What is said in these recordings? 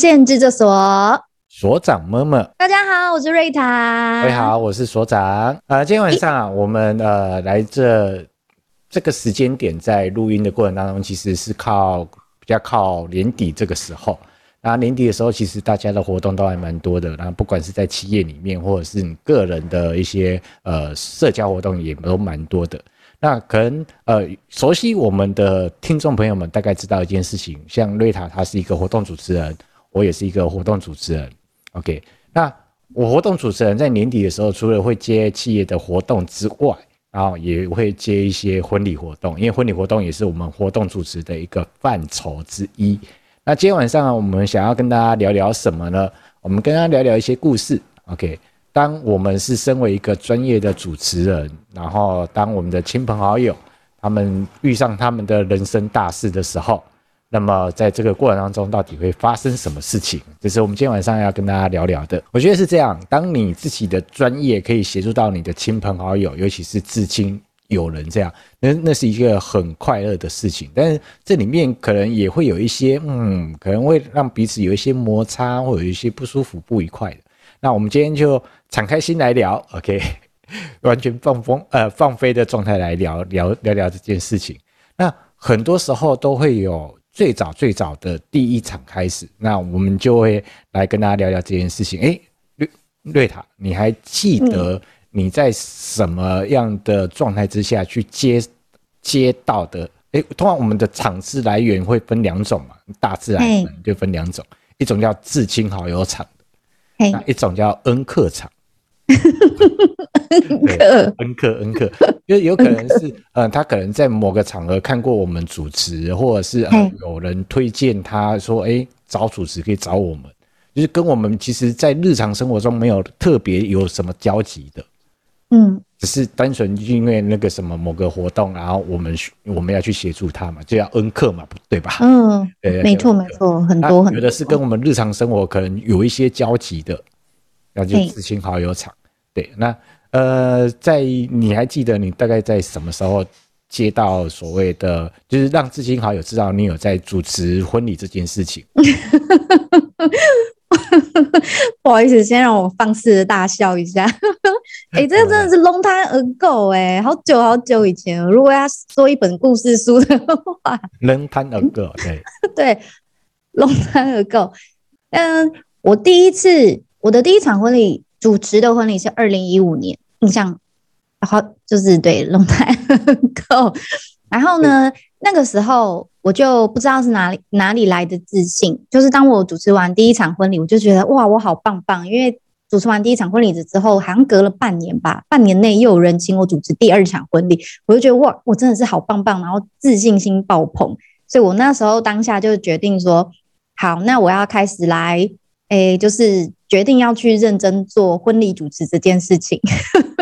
线制作所所长么么，大家好，我是瑞塔。各位好，我是所长。啊、呃，今天晚上啊，我们呃来这这个时间点，在录音的过程当中，其实是靠比较靠年底这个时候。那年底的时候，其实大家的活动都还蛮多的。然后不管是在企业里面，或者是你个人的一些呃社交活动，也都蛮多的。那可能呃，熟悉我们的听众朋友们大概知道一件事情，像瑞塔他是一个活动主持人，我也是一个活动主持人。OK，那我活动主持人在年底的时候，除了会接企业的活动之外，然后也会接一些婚礼活动，因为婚礼活动也是我们活动主持的一个范畴之一。那今天晚上我们想要跟大家聊聊什么呢？我们跟大家聊聊一些故事。OK。当我们是身为一个专业的主持人，然后当我们的亲朋好友他们遇上他们的人生大事的时候，那么在这个过程当中，到底会发生什么事情？这是我们今天晚上要跟大家聊聊的。我觉得是这样，当你自己的专业可以协助到你的亲朋好友，尤其是至亲友人这样，那那是一个很快乐的事情。但是这里面可能也会有一些，嗯，可能会让彼此有一些摩擦，或有一些不舒服、不愉快的。那我们今天就敞开心来聊，OK，完全放风呃放飞的状态来聊聊聊聊这件事情。那很多时候都会有最早最早的第一场开始，那我们就会来跟大家聊聊这件事情。诶，瑞瑞塔，你还记得你在什么样的状态之下去接接到的？诶，通常我们的场次来源会分两种嘛，大致来说就分两种，一种叫至亲好友场。那一种叫恩客场，恩客，恩客，恩客，因为有可能是，嗯，他可能在某个场合看过我们主持，或者是呃有人推荐他说，哎，找主持可以找我们，就是跟我们其实在日常生活中没有特别有什么交集的，嗯，只是单纯因为那个什么某个活动，然后我们我们要去协助他嘛，就要恩客嘛，对吧？嗯，对，没错没错，很多很多，有的是跟我们日常生活可能有一些交集的。那就至亲好友场，对，那呃，在你还记得你大概在什么时候接到所谓的，就是让至亲好友知道你有在主持婚礼这件事情？不好意思，先让我放肆的大笑一下。哎、欸，这个真的是 long time ago 哎、欸，好久好久以前。如果要说一本故事书的话，long time ago，对 对，long time ago。嗯，我第一次。我的第一场婚礼主持的婚礼是二零一五年，印象好就是对龙台够。然后呢，那个时候我就不知道是哪里哪里来的自信，就是当我主持完第一场婚礼，我就觉得哇，我好棒棒！因为主持完第一场婚礼之后，好像隔了半年吧，半年内又有人请我主持第二场婚礼，我就觉得哇，我真的是好棒棒，然后自信心爆棚。所以我那时候当下就决定说，好，那我要开始来。诶，就是决定要去认真做婚礼主持这件事情，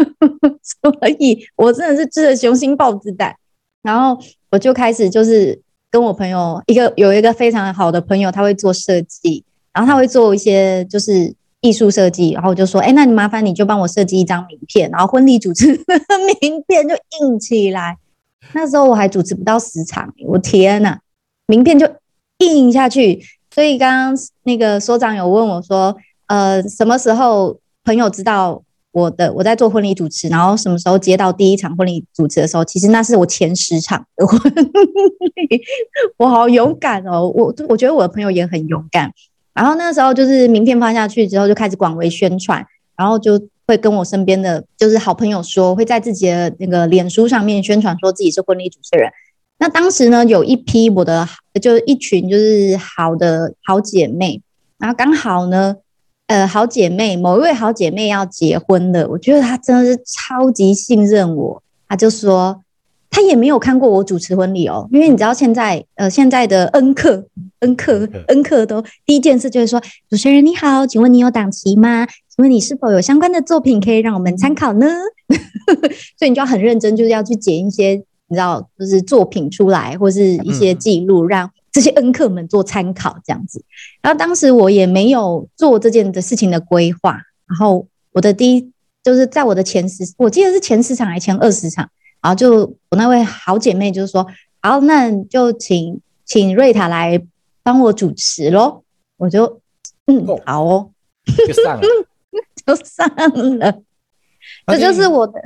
所以我真的是吃了雄心豹子胆，然后我就开始就是跟我朋友一个有一个非常好的朋友，他会做设计，然后他会做一些就是艺术设计，然后我就说，哎，那你麻烦你就帮我设计一张名片，然后婚礼主持的 名片就印起来。那时候我还主持不到十场，我天呐，名片就印下去。所以刚刚那个所长有问我说，呃，什么时候朋友知道我的我在做婚礼主持，然后什么时候接到第一场婚礼主持？的时候，其实那是我前十场的婚礼，我好勇敢哦，我我觉得我的朋友也很勇敢。然后那时候就是名片发下去之后，就开始广为宣传，然后就会跟我身边的就是好朋友说，会在自己的那个脸书上面宣传说自己是婚礼主持？人。那当时呢，有一批我的，就是一群就是好的好姐妹，然后刚好呢，呃，好姐妹某一位好姐妹要结婚了，我觉得她真的是超级信任我，她就说她也没有看过我主持婚礼哦，因为你知道现在呃现在的恩客恩客恩客都第一件事就是说，主持人你好，请问你有档期吗？请问你是否有相关的作品可以让我们参考呢？所以你就要很认真，就是要去剪一些。你知道，就是作品出来，或是一些记录，让这些恩客们做参考，这样子。然后当时我也没有做这件的事情的规划。然后我的第一，就是在我的前十，我记得是前十场还是前二十场。然后就我那位好姐妹就是说，好，那就请请瑞塔来帮我主持喽。我就嗯，好哦，就上了，就上了，这就是我的。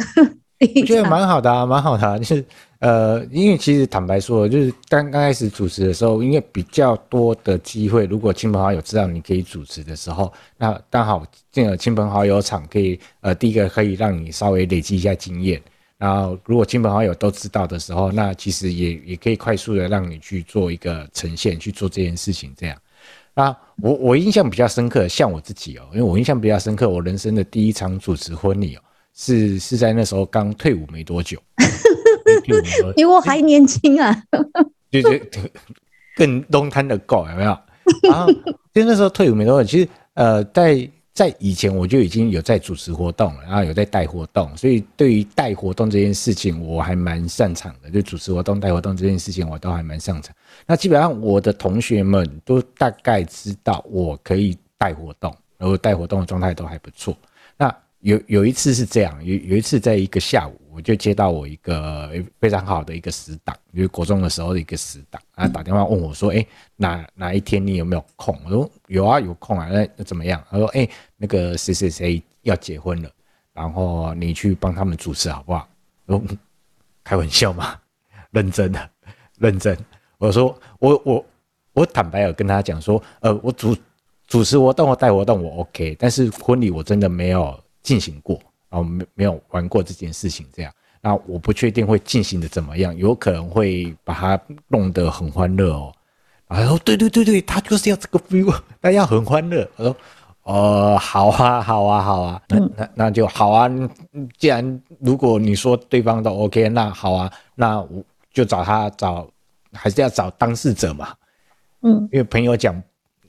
我觉得蛮好的啊，蛮好的啊，就是呃，因为其实坦白说，就是刚刚开始主持的时候，因为比较多的机会，如果亲朋好友知道你可以主持的时候，那刚好进了亲朋好友场，可以呃，第一个可以让你稍微累积一下经验，然后如果亲朋好友都知道的时候，那其实也也可以快速的让你去做一个呈现，去做这件事情这样。那，我我印象比较深刻，像我自己哦，因为我印象比较深刻，我人生的第一场主持婚礼哦。是是在那时候刚退伍没多久，比我还年轻啊，就就更 long time ago 有没有？然后就那时候退伍没多久，其实呃，在在以前我就已经有在主持活动了，然后有在带活动，所以对于带活动这件事情我还蛮擅长的，就主持活动、带活动这件事情我都还蛮擅长。那基本上我的同学们都大概知道我可以带活动，然后带活动的状态都还不错。那有有一次是这样，有有一次在一个下午，我就接到我一个非常好的一个死党，就是国中的时候的一个死党，他打电话问我说：“哎、欸，哪哪一天你有没有空？”我说：“有啊，有空啊。”那那怎么样？他说：“哎、欸，那个谁谁谁要结婚了，然后你去帮他们主持好不好？”我说：“开玩笑嘛，认真的，认真。”我说：“我我我坦白有跟他讲说，呃，我主主持活动或带活动我 OK，但是婚礼我真的没有。”进行过，然后没没有玩过这件事情，这样，那我不确定会进行的怎么样，有可能会把它弄得很欢乐哦。然后对对对对，他就是要这个 feel，他要很欢乐。我说，呃，好啊，好啊，好啊，那那那就好啊。既然如果你说对方都 OK，那好啊，那我就找他找，还是要找当事者嘛。嗯，因为朋友讲。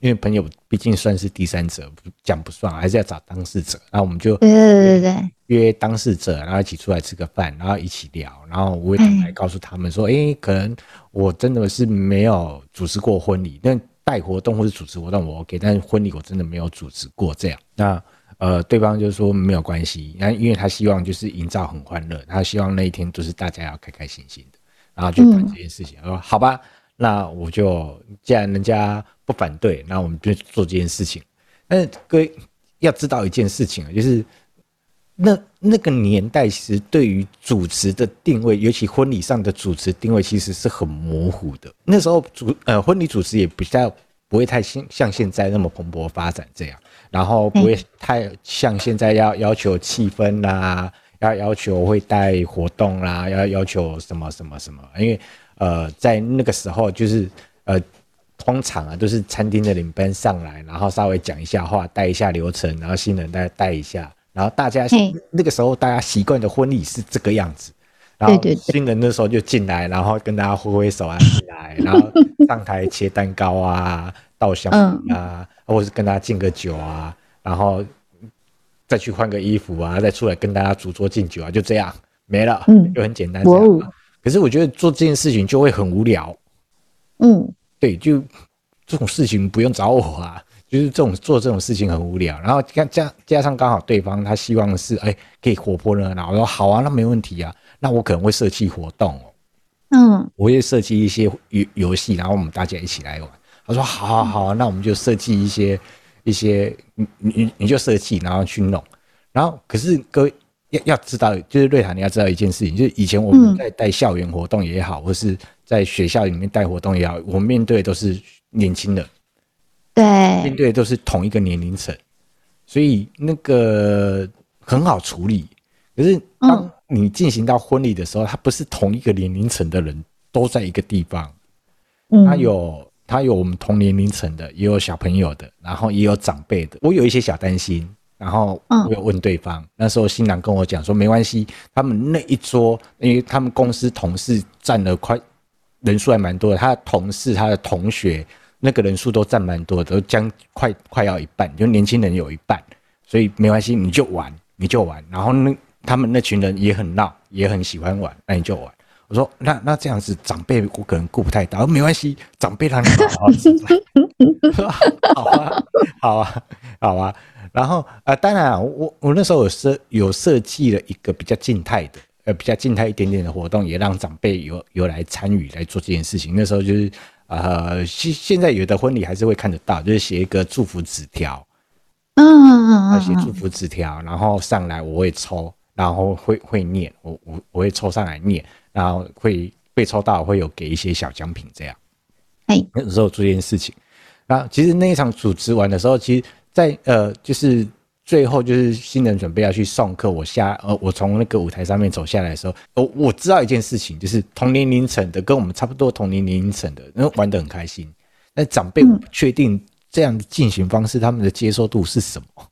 因为朋友毕竟算是第三者，讲不算，还是要找当事者。然后我们就对对对约当事者，然后一起出来吃个饭，然后一起聊。然后我也来告诉他们说：“哎，可能我真的是没有主持过婚礼，但带活动或者主持活动我 OK，但是婚礼我真的没有主持过这样。”那呃，对方就说没有关系，然后因为他希望就是营造很欢乐，他希望那一天就是大家要开开心心的，然后就谈这件事情。他说：“好吧。”那我就既然人家不反对，那我们就做这件事情。但是各位要知道一件事情啊，就是那那个年代其实对于主持的定位，尤其婚礼上的主持定位，其实是很模糊的。那时候主呃婚礼主持也比较不会太像像现在那么蓬勃发展这样，然后不会太像现在要要求气氛啦，要要求会带活动啦，要要求什么什么什么，因为。呃，在那个时候，就是呃，通常啊，都是餐厅的领班上来，然后稍微讲一下话，带一下流程，然后新人带带一下，然后大家那个时候大家习惯的婚礼是这个样子，然后新人那时候就进来，然后跟大家挥挥手啊，进来，然后上台切蛋糕啊，倒香槟啊，或者是跟大家敬个酒啊，然后再去换个衣服啊，再出来跟大家主桌敬酒啊，就这样没了，就很简单这样。可是我觉得做这件事情就会很无聊，嗯，对，就这种事情不用找我啊，就是这种做这种事情很无聊。然后加加加上刚好对方他希望是哎可以活泼热闹，我说好啊，那没问题啊，那我可能会设计活动哦，嗯，我会设计一些游游戏，然后我们大家一起来玩。他说好好好啊，那我们就设计一些一些你你你就设计，然后去弄。然后可是各位。要要知道，就是瑞塔，你要知道一件事情，就是以前我们在带校园活动也好，或是在学校里面带活动也好，我们面对的都是年轻的，对，面对的都是同一个年龄层，所以那个很好处理。可是当你进行到婚礼的时候，他不是同一个年龄层的人都在一个地方，他有他有我们同年龄层的，也有小朋友的，然后也有长辈的，我有一些小担心。然后我有问对方，那时候新郎跟我讲说，没关系，他们那一桌，因为他们公司同事占了快人数还蛮多的，他的同事、他的同学那个人数都占蛮多的，都将快快要一半，就年轻人有一半，所以没关系，你就玩，你就玩。然后那他们那群人也很闹，也很喜欢玩，那你就玩。我说那那这样子长辈我可能顾不太到，没关系，长辈让你好好吃好啊，好啊，好啊。然后啊、呃，当然啊，我我那时候有设有设计了一个比较静态的，呃，比较静态一点点的活动，也让长辈有有来参与来做这件事情。那时候就是呃，现现在有的婚礼还是会看得到，就是写一个祝福纸条，嗯嗯嗯，写祝福纸条，然后上来我会抽，然后会会念，我我我会抽上来念，然后会被抽到会有给一些小奖品这样。哎，那时候做这件事情，然后其实那一场主持完的时候，其实在呃就是。最后就是新人准备要去送客，我下呃，我从那个舞台上面走下来的时候，我我知道一件事情，就是同年龄层的跟我们差不多同年龄层的，那玩得很开心。那长辈不确定这样的进行方式，他们的接受度是什么？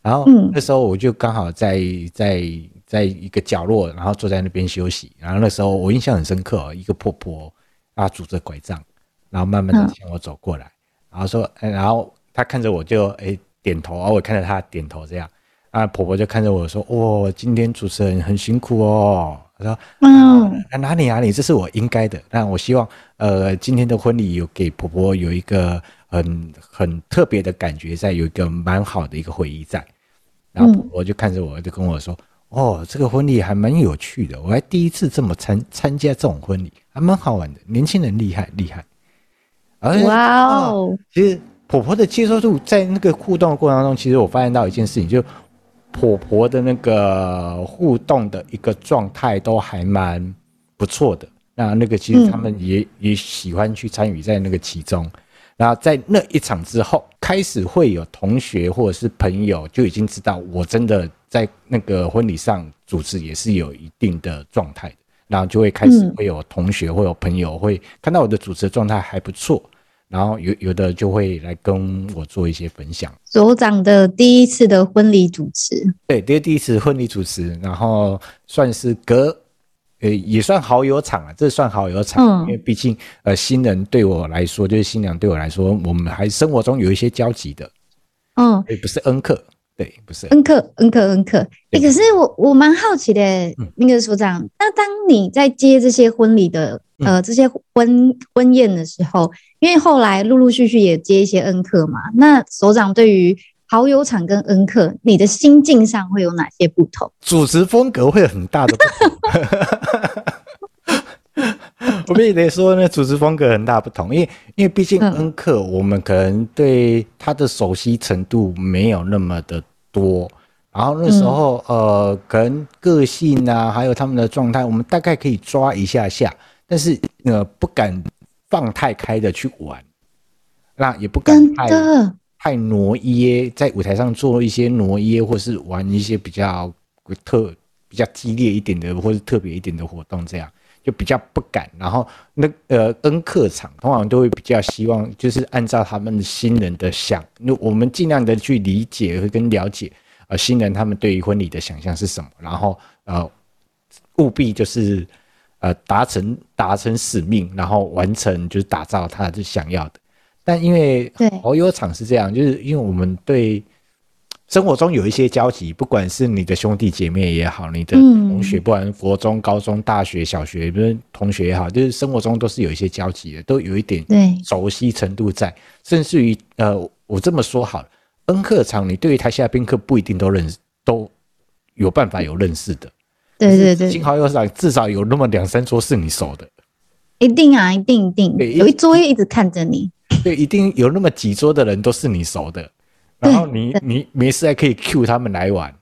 然后那时候我就刚好在在在一个角落，然后坐在那边休息。然后那时候我印象很深刻，一个婆婆她拄着拐杖，然后慢慢的向我走过来，然后说，然后她看着我就哎。点头啊，我看着他点头这样，啊，婆婆就看着我说：“哦，今天主持人很辛苦哦。”她说：“嗯，哪里哪里，这是我应该的。那我希望，呃，今天的婚礼有给婆婆有一个很很特别的感觉，在有一个蛮好的一个回忆在。然后婆婆就看着我，就跟我说：‘哦，这个婚礼还蛮有趣的，我还第一次这么参参加这种婚礼，还蛮好玩的。年轻人厉害厉害。’哇哦，其实。婆婆的接受度在那个互动的过程当中，其实我发现到一件事情，就婆婆的那个互动的一个状态都还蛮不错的。那那个其实他们也、嗯、也喜欢去参与在那个其中。然后在那一场之后，开始会有同学或者是朋友就已经知道我真的在那个婚礼上主持也是有一定的状态的。然后就会开始会有同学会有朋友会看到我的主持状态还不错。然后有有的就会来跟我做一些分享。所长的第一次的婚礼主持，对，第第一次婚礼主持，然后算是隔，呃，也算好友场啊，这算好友场，嗯、因为毕竟呃，新人对我来说，就是新娘对我来说，我们还生活中有一些交集的，嗯，也不是恩客。对，不是恩客，恩客，恩客。哎，可是我我蛮好奇的，那个所长，那当你在接这些婚礼的，呃，这些婚婚宴的时候，因为后来陆陆续续也接一些恩客嘛，那首长对于好友场跟恩客，你的心境上会有哪些不同？主持风格会有很大的不同。我们也得说呢，主持风格很大不同，因为因为毕竟恩客，我们可能对他的熟悉程度没有那么的多，然后那时候呃，可能个性啊，还有他们的状态，我们大概可以抓一下下，但是呃，不敢放太开的去玩，那也不敢太太挪耶，在舞台上做一些挪耶，或是玩一些比较特比较激烈一点的，或是特别一点的活动这样。就比较不敢，然后那呃恩客场通常都会比较希望，就是按照他们的新人的想，那我们尽量的去理解和跟了解，呃新人他们对于婚礼的想象是什么，然后呃务必就是呃达成达成使命，然后完成就是打造他就想要的。但因为好友场是这样，就是因为我们对。生活中有一些交集，不管是你的兄弟姐妹也好，你的同学，不管国中、高中、大学、小学，不是同学也好，就是生活中都是有一些交集的，都有一点熟悉程度在，甚至于呃，我这么说好了，恩客场你对于台下宾客不一定都认识，都有办法有认识的，对对对，亲好友少至少有那么两三桌是你熟的，一定啊，一定一定，有一桌会一直看着你，对，一定有那么几桌的人都是你熟的。然后你你没事还可以 Q 他们来玩，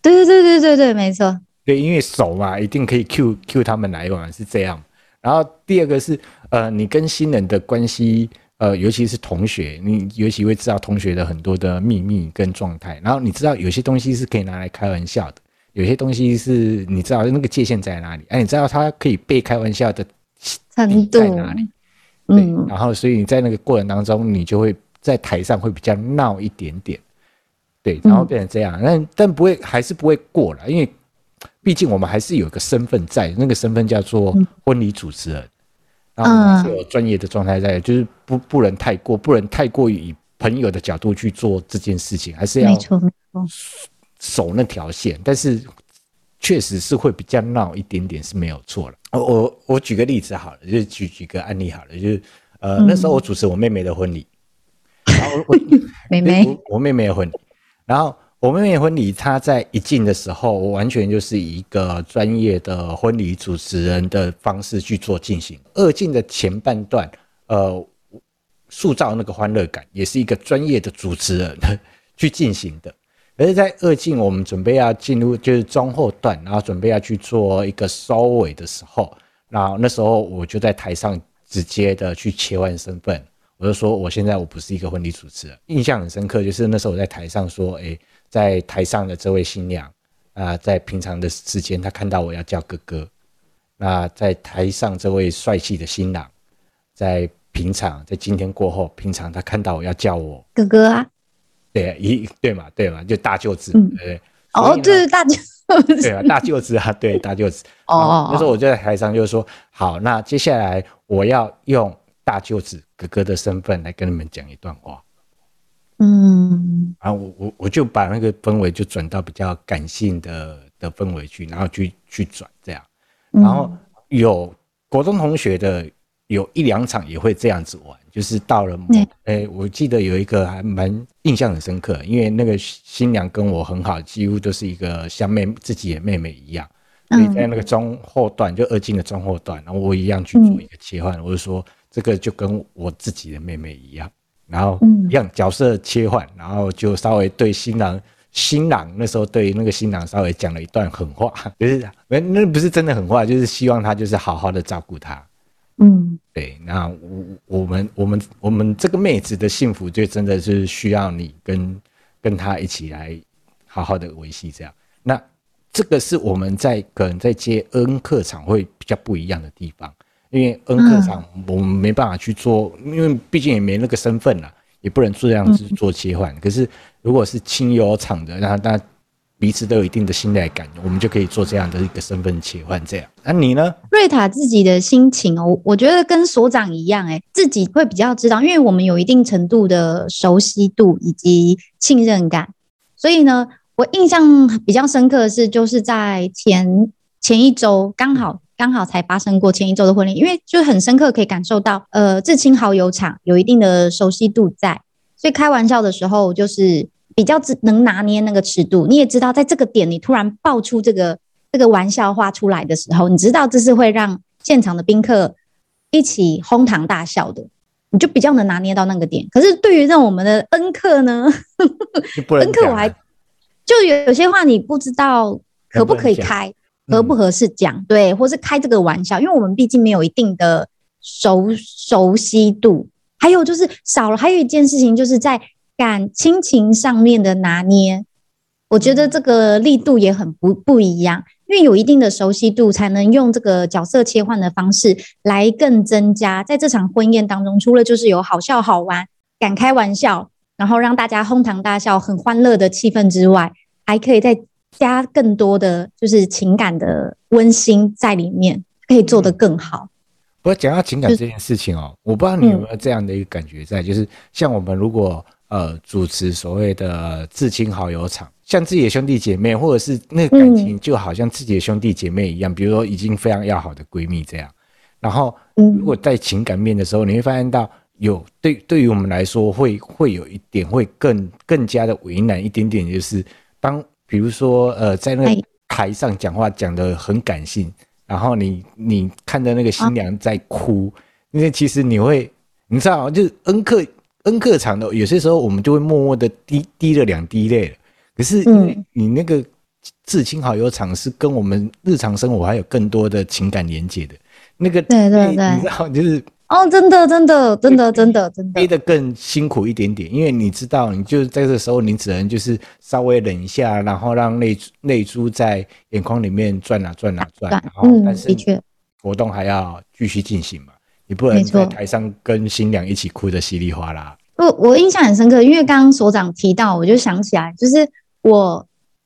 对对对对对对，没错。对，因为熟嘛，一定可以 Q Q 他们来玩，是这样。然后第二个是，呃，你跟新人的关系，呃，尤其是同学，你尤其会知道同学的很多的秘密跟状态。然后你知道有些东西是可以拿来开玩笑的，有些东西是你知道那个界限在哪里，哎，你知道它可以被开玩笑的程度。在哪里？对，然后所以你在那个过程当中，你就会。在台上会比较闹一点点，对，然后变成这样，但但不会，还是不会过了，因为毕竟我们还是有一个身份在，那个身份叫做婚礼主持人，然后有专业的状态在，就是不不能太过，不能太过于以朋友的角度去做这件事情，还是要守那条线，但是确实是会比较闹一点点是没有错了。我我我举个例子好了，就举举个案例好了，就是呃那时候我主持我妹妹的婚礼。然后我 妹妹，我妹妹的婚礼，然后我妹妹的婚礼，她在一进的时候，我完全就是以一个专业的婚礼主持人的方式去做进行。二进的前半段，呃塑造那个欢乐感，也是一个专业的主持人 去进行的。而是在二进，我们准备要进入就是中后段，然后准备要去做一个收尾的时候，然后那时候我就在台上直接的去切换身份，我就说我现在我不是一个婚礼主持人，印象很深刻，就是那时候我在台上说，哎，在台上的这位新娘啊、在平常的时间她看到我要叫哥哥，那在台上这位帅气的新郎，在平常在今天过后，平常他看到我要叫我哥哥啊。对，一对嘛，对嘛，就大舅子，嗯、对哦，这是大舅子，对啊，大舅子啊，对，大舅子。哦，那时候我就在台上，就是说，好，那接下来我要用大舅子哥哥的身份来跟你们讲一段话。嗯，然后我我我就把那个氛围就转到比较感性的的氛围去，然后去去转这样，然后有国中同学的。有一两场也会这样子玩，就是到了，哎、欸，我记得有一个还蛮印象很深刻，因为那个新娘跟我很好，几乎都是一个像妹自己的妹妹一样，所以在那个中后段，就二进的中后段，然后我一样去做一个切换，我就说这个就跟我自己的妹妹一样，然后一样角色切换，然后就稍微对新郎新郎那时候对那个新郎稍微讲了一段狠话，就是那那不是真的狠话，就是希望他就是好好的照顾他。嗯，对，那我我们我们我们这个妹子的幸福，就真的是需要你跟跟她一起来好好的维系这样。那这个是我们在可能在接恩客场会比较不一样的地方，因为恩客场我们没办法去做，因为毕竟也没那个身份了，也不能这样子做切换。可是如果是亲友场的，那那。彼此都有一定的信赖感，我们就可以做这样的一个身份切换。这样，那、你呢？瑞塔自己的心情哦，我觉得跟所长一样，哎，自己会比较知道，因为我们有一定程度的熟悉度以及信任感，所以呢，我印象比较深刻的是，就是在前前一周刚好刚好才发生过前一周的婚礼，因为就很深刻可以感受到，呃，至亲好友场有一定的熟悉度在，所以开玩笑的时候就是。比较只能拿捏那个尺度，你也知道，在这个点你突然爆出这个这个玩笑话出来的时候，你知道这是会让现场的宾客一起哄堂大笑的，你就比较能拿捏到那个点。可是对于让我们的恩客呢，恩客我还就有有些话你不知道可不可以开，合不合适讲，对，或是开这个玩笑，因为我们毕竟没有一定的熟熟悉度，还有就是少了，还有一件事情就是在。感亲情上面的拿捏，我觉得这个力度也很不不一样，因为有一定的熟悉度，才能用这个角色切换的方式来更增加在这场婚宴当中，除了就是有好笑好玩、敢开玩笑，然后让大家哄堂大笑、很欢乐的气氛之外，还可以再加更多的就是情感的温馨在里面，可以做得更好。不过讲到情感这件事情哦，我不知道你有没有这样的一个感觉在，就是像我们如果。呃，主持所谓的至亲好友场，像自己的兄弟姐妹，或者是那个感情就好像自己的兄弟姐妹一样，嗯、比如说已经非常要好的闺蜜这样。然后，如果在情感面的时候，你会发现到有对对于我们来说会会有一点会更更加的为难一点点，就是当比如说呃在那个台上讲话讲的很感性，然后你你看着那个新娘在哭，因为其实你会你知道就是恩客。恩客场的有些时候，我们就会默默的滴滴了两滴泪。可是，你那个至亲好友场是跟我们日常生活还有更多的情感连接的。那个，对对对，你知道，就是哦，真的真的真的真的真的，背得更辛苦一点点，因为你知道，你就在这时候，你只能就是稍微忍一下，然后让泪泪珠在眼眶里面转啊转啊转，然后但是活动还要继续进行嘛。你不能在台上跟新娘一起哭得稀里哗啦。我我印象很深刻，因为刚刚所长提到，我就想起来，就是我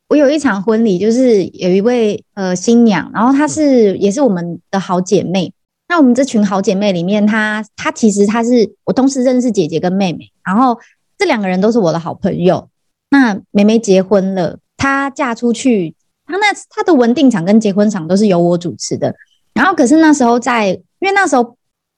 我有一场婚礼，就是有一位呃新娘，然后她是也是我们的好姐妹。那我们这群好姐妹里面，她她其实她是我同时认识姐姐跟妹妹，然后这两个人都是我的好朋友。那妹妹结婚了，她嫁出去，她那她的文定场跟结婚场都是由我主持的。然后可是那时候在，因为那时候。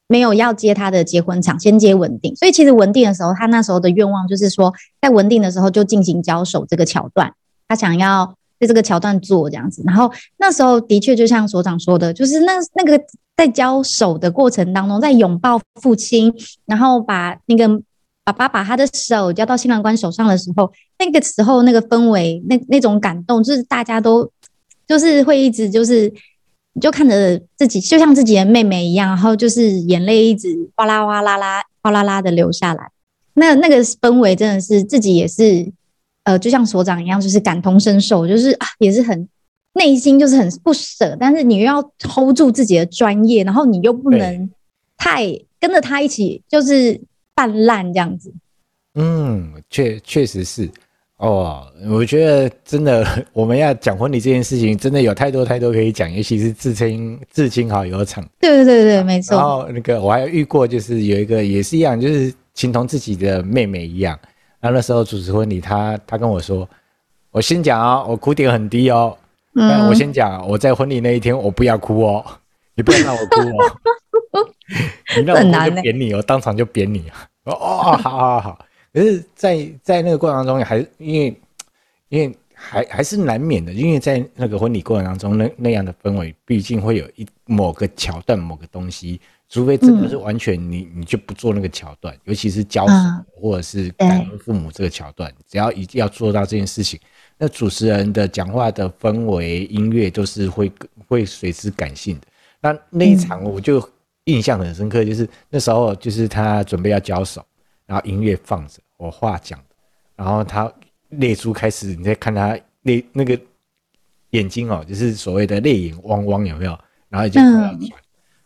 没有要接他的结婚场，先接稳定，所以其实稳定的时候，他那时候的愿望就是说，在稳定的时候就进行交手这个桥段，他想要在这个桥段做这样子。然后那时候的确就像所长说的，就是那那个在交手的过程当中，在拥抱父亲，然后把那个爸爸把他的手交到新郎官手上的时候，那个时候那个氛围，那那种感动，就是大家都就是会一直就是。你就看着自己，就像自己的妹妹一样，然后就是眼泪一直哗啦哗啦啦、哗啦啦的流下来。那那个氛围真的是自己也是，呃，就像所长一样，就是感同身受，就是啊，也是很内心就是很不舍，但是你又要 hold 住自己的专业，然后你又不能太跟着他一起就是泛滥这样子。嗯，确确实是。哦，我觉得真的，我们要讲婚礼这件事情，真的有太多太多可以讲，尤其是至亲至亲好友场。对对对对，没错。然后那个我还遇过，就是有一个也是一样，就是情同自己的妹妹一样。然后那时候主持婚礼，她她跟我说：“我先讲啊，我哭点很低哦。嗯，我先讲，我在婚礼那一天我不要哭哦，你不要让我哭哦，你让我哭就扁你，哦当场就扁你。哦哦，好好好。”可是在，在在那个过程当中，还因为因为还还是难免的，因为在那个婚礼过程当中，那那样的氛围，毕竟会有一某个桥段、某个东西，除非真的是完全你你就不做那个桥段，尤其是交手或者是感恩父母这个桥段，只要一定要做到这件事情，那主持人的讲话的氛围、音乐都是会会随之感性的。那那一场我就印象很深刻，就是那时候就是他准备要交手，然后音乐放着。我话讲，然后他泪珠开始，你再看他泪那个眼睛哦，就是所谓的泪眼汪汪，有没有？然后就。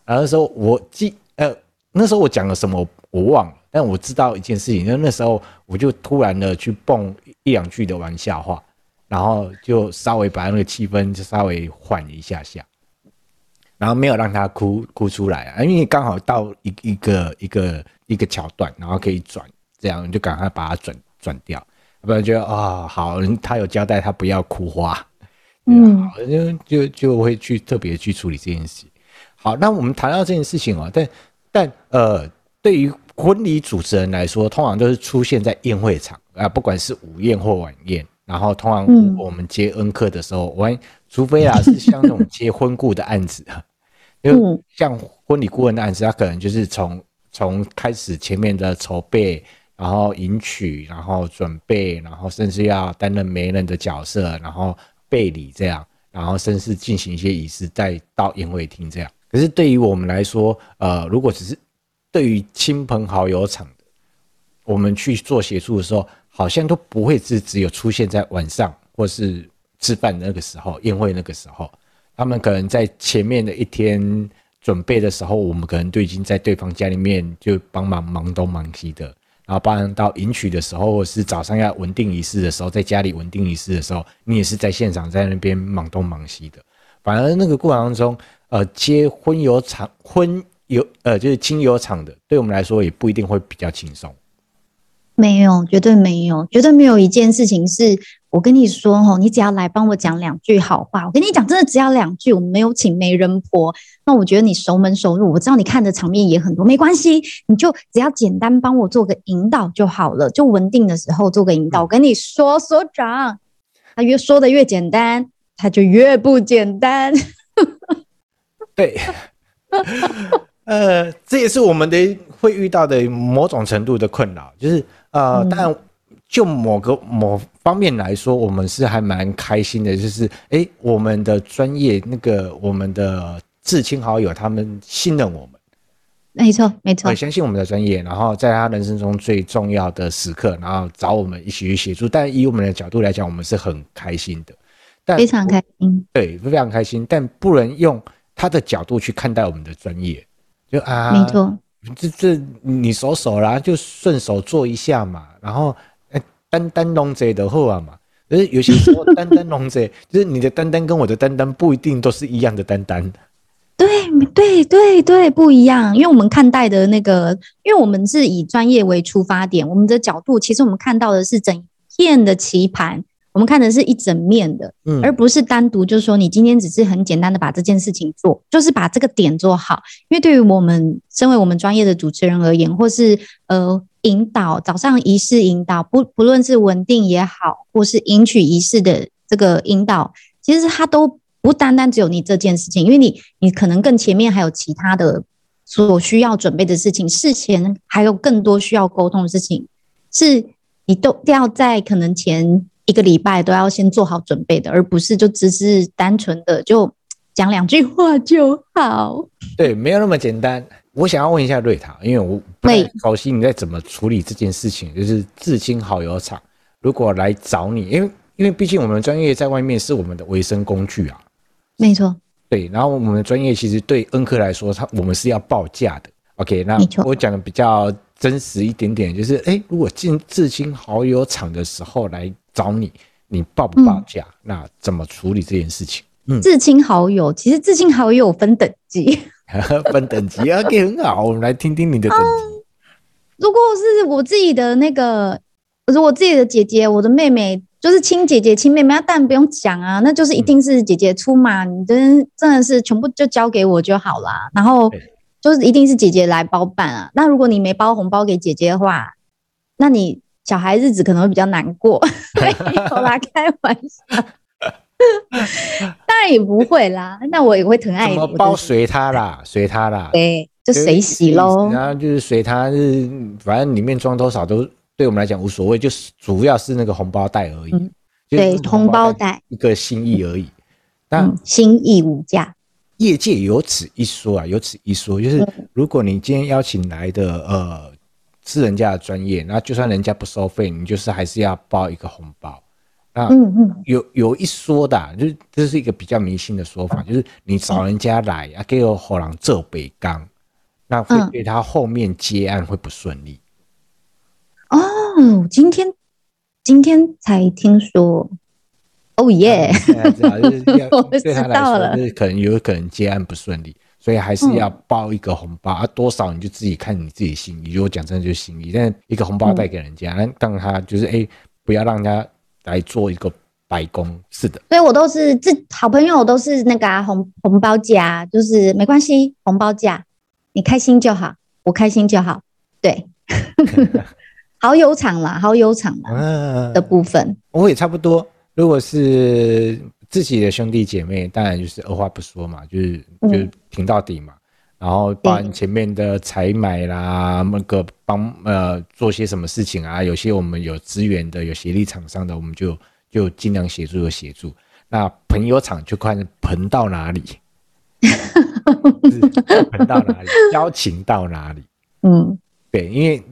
然后那时候我记呃，那时候我讲了什么我忘了，但我知道一件事情，因为那时候我就突然的去蹦一两句的玩笑话，然后就稍微把那个气氛就稍微缓一下下，然后没有让他哭哭出来啊，因为刚好到一一个一个一个桥段，然后可以转。这样你就赶快把它转转掉，不然觉得啊、哦，好，他有交代他不要哭花，嗯，就就就会去特别去处理这件事。好，那我们谈到这件事情哦，但但呃，对于婚礼主持人来说，通常都是出现在宴会场啊，不管是午宴或晚宴，然后通常我们接恩客的时候，我、嗯、除非啊是像那种结婚顾的案子，因为像婚礼顾问的案子，他可能就是从从开始前面的筹备。然后迎娶，然后准备，然后甚至要担任媒人的角色，然后备礼这样，然后甚至进行一些仪式，再到宴会厅这样。可是对于我们来说，呃，如果只是对于亲朋好友场的，我们去做协助的时候，好像都不会是只有出现在晚上或是吃饭那个时候，宴会那个时候，他们可能在前面的一天准备的时候，我们可能都已经在对方家里面就帮忙忙东忙西的。然后，包含到迎娶的时候，或是早上要稳定仪式的时候，在家里稳定仪式的时候，你也是在现场在那边忙东忙西的。反而那个过程当中，呃，接婚有场、婚有呃，就是亲友场的，对我们来说也不一定会比较轻松。没有，绝对没有，绝对没有一件事情是。我跟你说哦，你只要来帮我讲两句好话，我跟你讲，真的只要两句，我们没有请媒人婆，那我觉得你熟门熟路，我知道你看的场面也很多，没关系，你就只要简单帮我做个引导就好了，就稳定的时候做个引导。我跟你说，所长，他越说的越简单，他就越不简单。对，呃，这也是我们的会遇到的某种程度的困扰，就是呃，但、嗯。就某个某方面来说，我们是还蛮开心的，就是哎、欸，我们的专业那个我们的至亲好友，他们信任我们，没错没错，很相信我们的专业，然后在他人生中最重要的时刻，然后找我们一起去协助。但以我们的角度来讲，我们是很开心的，但非常开心，对，非常开心。但不能用他的角度去看待我们的专业，就啊，没错，这这你手手啦，就顺手做一下嘛，然后。单单龙贼的后啊嘛，可是有些时候单单龙贼，就是你的单单跟我的单单不一定都是一样的单单。对对对对，不一样，因为我们看待的那个，因为我们是以专业为出发点，我们的角度其实我们看到的是整片的棋盘，我们看的是一整面的，嗯，而不是单独就是说你今天只是很简单的把这件事情做，就是把这个点做好。因为对于我们身为我们专业的主持人而言，或是呃。引导早上仪式引导，不不论是稳定也好，或是迎娶仪式的这个引导，其实它都不单单只有你这件事情，因为你你可能更前面还有其他的所需要准备的事情，事前还有更多需要沟通的事情，是你都要在可能前一个礼拜都要先做好准备的，而不是就只是单纯的就讲两句话就好。对，没有那么简单。我想要问一下瑞塔，因为我不太熟悉你在怎么处理这件事情，就是至亲好友厂如果来找你，因为因为毕竟我们专业在外面是我们的维生工具啊，没错，对，然后我们的专业其实对恩科来说，他我们是要报价的，OK，那我讲的比较真实一点点，就是哎，如果进至亲好友厂的时候来找你，你报不报价？嗯、那怎么处理这件事情？嗯，至亲好友其实至亲好友分等级。分等级，OK，很好，我们来听听你的等级。嗯、如果是我自己的那个，如果自己的姐姐、我的妹妹，就是亲姐姐、亲妹妹，那当然不用讲啊，那就是一定是姐姐出嘛。嗯、你真真的是全部就交给我就好啦。然后就是一定是姐姐来包办啊。那如果你没包红包给姐姐的话，那你小孩日子可能会比较难过。没有啦，开玩笑。当然也不会啦，那我也会疼爱。怎么包随他啦，随他啦，对，就随洗喽。然后就是随他，是反正里面装多少都对我们来讲无所谓，就是主要是那个红包袋而已。嗯、对，红包袋一个心意而已。那、嗯、心意无价。业界有此一说啊，有此一说，就是如果你今天邀请来的呃是人家的专业，那就算人家不收费，你就是还是要包一个红包。啊，嗯嗯，有有一说的、啊，就是这是一个比较迷信的说法，就是你找人家来啊，给我后浪做北刚，那会对他后面接案会不顺利。哦，今天今天才听说，哦耶，我知道了，就是可能有可能接案不顺利，所以还是要包一个红包啊，多少你就自己看你自己心意。如果讲真的就是心意，但一个红包带给人家，那当他就是哎，不要让人家。来做一个白工，是的，所以我都是自好朋友，都是那个、啊、红红包价，就是没关系，红包价，你开心就好，我开心就好，对，好友场啦，好友场啦的部分，我也差不多。如果是自己的兄弟姐妹，当然就是二话不说嘛，就是就是挺到底嘛。嗯然后把前面的采买啦，那个帮呃做些什么事情啊？有些我们有资源的，有协力厂商的，我们就就尽量协助的协助。那朋友场就看朋到哪里，朋到哪里，交情到哪里。嗯，对，因为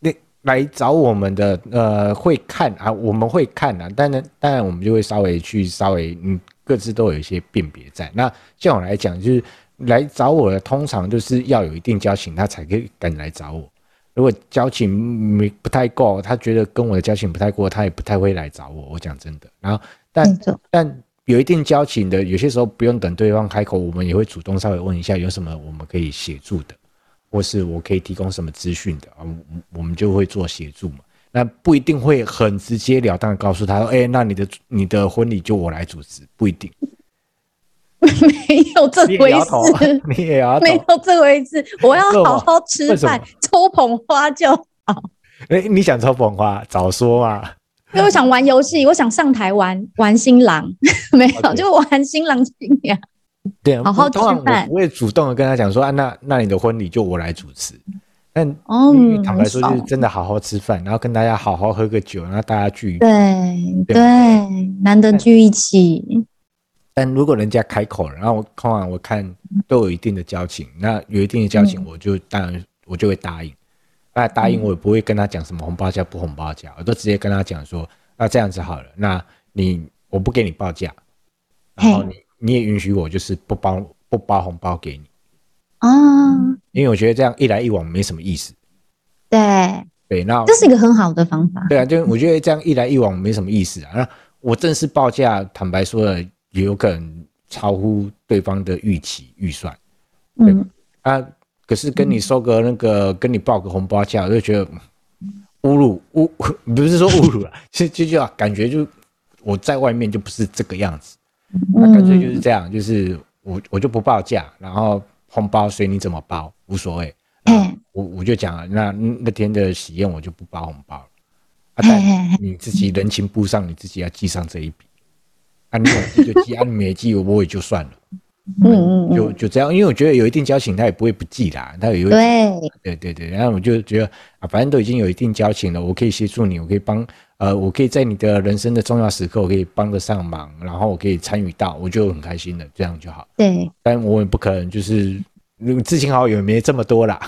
那来找我们的呃会看啊，我们会看啊，但呢，当然我们就会稍微去稍微嗯各自都有一些辨别在。那像我来讲就是。来找我的通常就是要有一定交情，他才可以敢来找我。如果交情没不太够，他觉得跟我的交情不太过，他也不太会来找我。我讲真的。然后，但但有一定交情的，有些时候不用等对方开口，我们也会主动稍微问一下有什么我们可以协助的，或是我可以提供什么资讯的啊，我们就会做协助嘛。那不一定会很直截了当的告诉他说，哎，那你的你的婚礼就我来主持，不一定。没有这回事，你也要没有这回事。我要好好吃饭，抽捧花就好。哎，你想抽捧花，早说嘛。因为我想玩游戏，我想上台玩玩新郎，没有就玩新郎新娘。对，好好吃饭。我也主动的跟他讲说啊，那那你的婚礼就我来主持。但哦，坦白说就是真的好好吃饭，然后跟大家好好喝个酒，然后大家聚。对对，难得聚一起。但如果人家开口了，然后我通常我看都有一定的交情，那有一定的交情，我就当然我就会答应。那答应我也不会跟他讲什么红包价不红包价，我都直接跟他讲说，那这样子好了，那你我不给你报价，然后你你也允许我就是不包不包红包给你啊，因为我觉得这样一来一往没什么意思。对对，那这是一个很好的方法。对啊，就我觉得这样一来一往没什么意思啊。那我正式报价，坦白说了。也有可能超乎对方的预期预算，嗯。啊，可是跟你收个那个，跟你报个红包价，我就觉得侮辱侮，不是说 侮辱了，就就就感觉就我在外面就不是这个样子，那干脆就是这样，就是我我就不报价，然后红包随你怎么包无所谓，嗯，我我就讲了，那那天的喜宴我就不包红包了，啊，但你自己人情簿上你自己要记上这一笔。啊，你有记就记，啊，你没记我也就算了。嗯嗯，嗯，就就这样，因为我觉得有一定交情，他也不会不记啦。他有对对对对，然后我就觉得啊，反正都已经有一定交情了，我可以协助你，我可以帮呃，我可以在你的人生的重要时刻，我可以帮得上忙，然后我可以参与到，我就很开心的，这样就好。对，但我也不可能就是至亲好友也没这么多啦，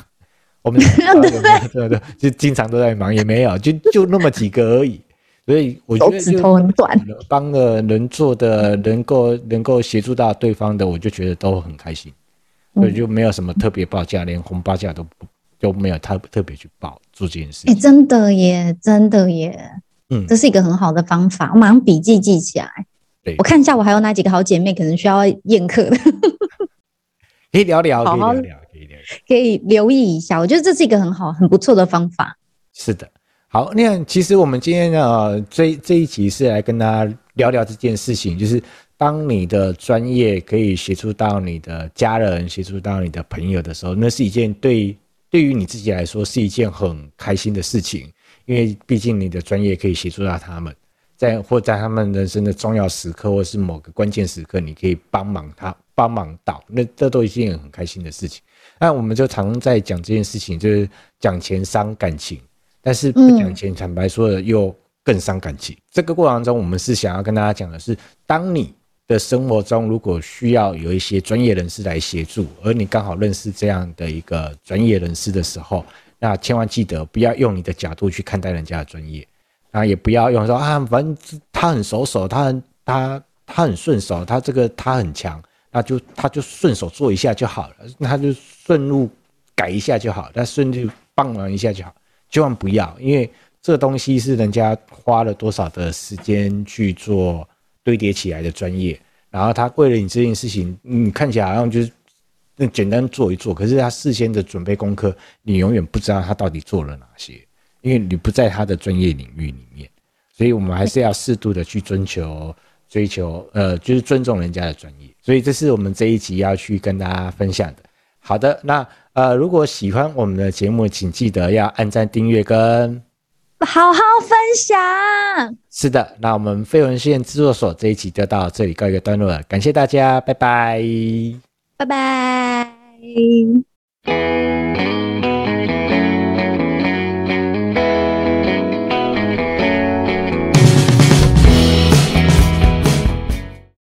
我们对对对，就经常都在忙，也没有，就就那么几个而已。所以我觉得指头很短，帮了能做的，能够能够协助到对方的，我就觉得都很开心，所以就没有什么特别报价，连红包价都不都没有特特别去报做这件事。哎，真的耶，真的耶，嗯，这是一个很好的方法，我马上笔记记起来。对，我看一下我还有哪几个好姐妹可能需要宴客的，可以聊聊，可以聊聊，可以聊，可以留意一下。我觉得这是一个很好、很不错的方法。是的。好，那其实我们今天呢，这这一集是来跟大家聊聊这件事情，就是当你的专业可以协助到你的家人，协助到你的朋友的时候，那是一件对对于你自己来说是一件很开心的事情，因为毕竟你的专业可以协助到他们，在或在他们人生的重要时刻，或是某个关键时刻，你可以帮忙他，帮忙到，那这都是一件很开心的事情。那我们就常在讲这件事情，就是讲钱伤感情。但是不讲钱，坦白说的又更伤感情。这个过程中，我们是想要跟大家讲的是，当你的生活中如果需要有一些专业人士来协助，而你刚好认识这样的一个专业人士的时候，那千万记得不要用你的角度去看待人家的专业，啊，也不要用说啊，反正他很熟手，他很他他很顺手，他这个他很强，那就他就顺手做一下就好了，那他就顺路改一下就好，他顺路帮忙一下就好。千万不要，因为这东西是人家花了多少的时间去做堆叠起来的专业，然后他为了你这件事情，你看起来好像就是那简单做一做，可是他事先的准备功课，你永远不知道他到底做了哪些，因为你不在他的专业领域里面，所以我们还是要适度的去追求、追求，呃，就是尊重人家的专业。所以这是我们这一集要去跟大家分享的。好的，那。呃，如果喜欢我们的节目，请记得要按赞、订阅跟好好分享。是的，那我们飞文献制作所这一集就到这里告一个段落了，感谢大家，拜拜，拜拜。